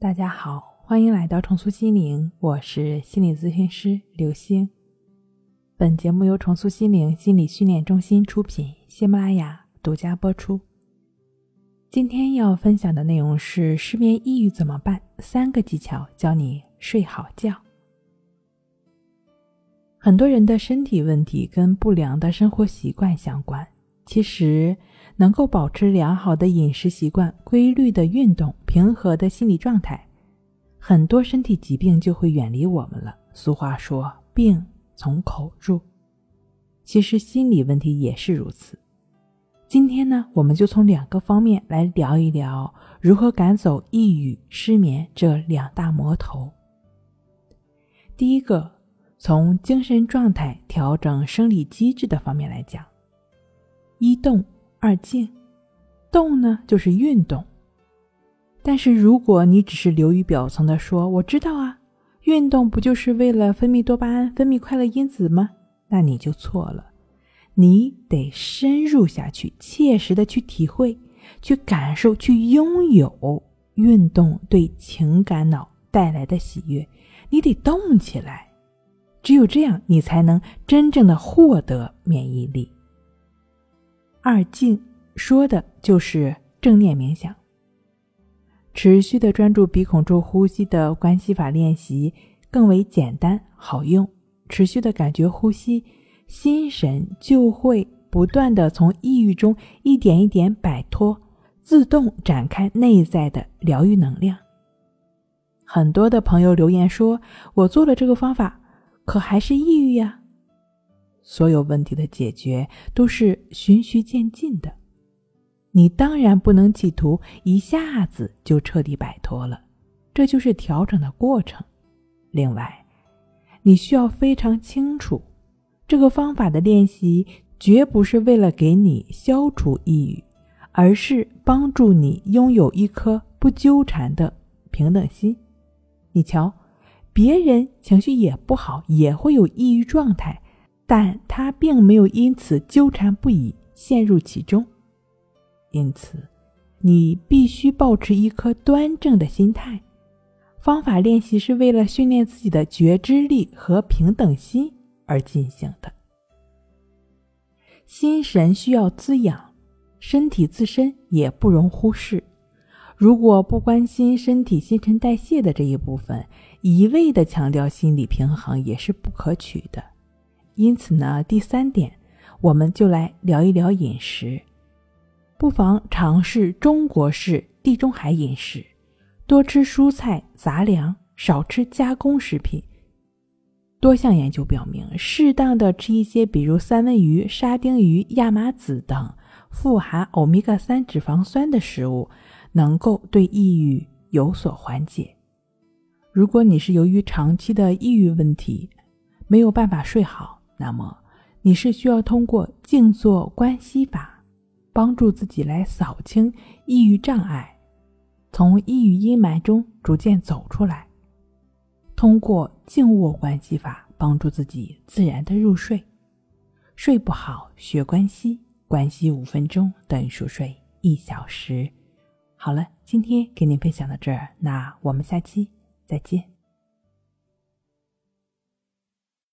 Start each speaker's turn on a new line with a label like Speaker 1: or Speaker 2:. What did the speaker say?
Speaker 1: 大家好，欢迎来到重塑心灵，我是心理咨询师刘星。本节目由重塑心灵心理训练中心出品，喜马拉雅独家播出。今天要分享的内容是失眠抑郁怎么办？三个技巧教你睡好觉。很多人的身体问题跟不良的生活习惯相关，其实。能够保持良好的饮食习惯、规律的运动、平和的心理状态，很多身体疾病就会远离我们了。俗话说“病从口入”，其实心理问题也是如此。今天呢，我们就从两个方面来聊一聊如何赶走抑郁、失眠这两大魔头。第一个，从精神状态调整生理机制的方面来讲，一动。二静，动呢就是运动。但是如果你只是流于表层的说我知道啊，运动不就是为了分泌多巴胺、分泌快乐因子吗？那你就错了。你得深入下去，切实的去体会、去感受、去拥有运动对情感脑带来的喜悦。你得动起来，只有这样，你才能真正的获得免疫力。二静说的就是正念冥想，持续的专注鼻孔处呼吸的关系法练习更为简单好用。持续的感觉呼吸，心神就会不断的从抑郁中一点一点摆脱，自动展开内在的疗愈能量。很多的朋友留言说：“我做了这个方法，可还是抑郁呀。”所有问题的解决都是循序渐进的，你当然不能企图一下子就彻底摆脱了，这就是调整的过程。另外，你需要非常清楚，这个方法的练习绝不是为了给你消除抑郁，而是帮助你拥有一颗不纠缠的平等心。你瞧，别人情绪也不好，也会有抑郁状态。但他并没有因此纠缠不已，陷入其中。因此，你必须保持一颗端正的心态。方法练习是为了训练自己的觉知力和平等心而进行的。心神需要滋养，身体自身也不容忽视。如果不关心身体新陈代谢的这一部分，一味的强调心理平衡也是不可取的。因此呢，第三点，我们就来聊一聊饮食，不妨尝试中国式地中海饮食，多吃蔬菜杂粮，少吃加工食品。多项研究表明，适当的吃一些，比如三文鱼、沙丁鱼、亚麻籽等富含欧米伽三脂肪酸的食物，能够对抑郁有所缓解。如果你是由于长期的抑郁问题，没有办法睡好。那么，你是需要通过静坐观息法，帮助自己来扫清抑郁障碍，从抑郁阴霾中逐渐走出来；通过静卧观息法，帮助自己自然的入睡。睡不好，学关息，关息五分钟等于熟睡一小时。好了，今天给您分享到这儿，那我们下期再见。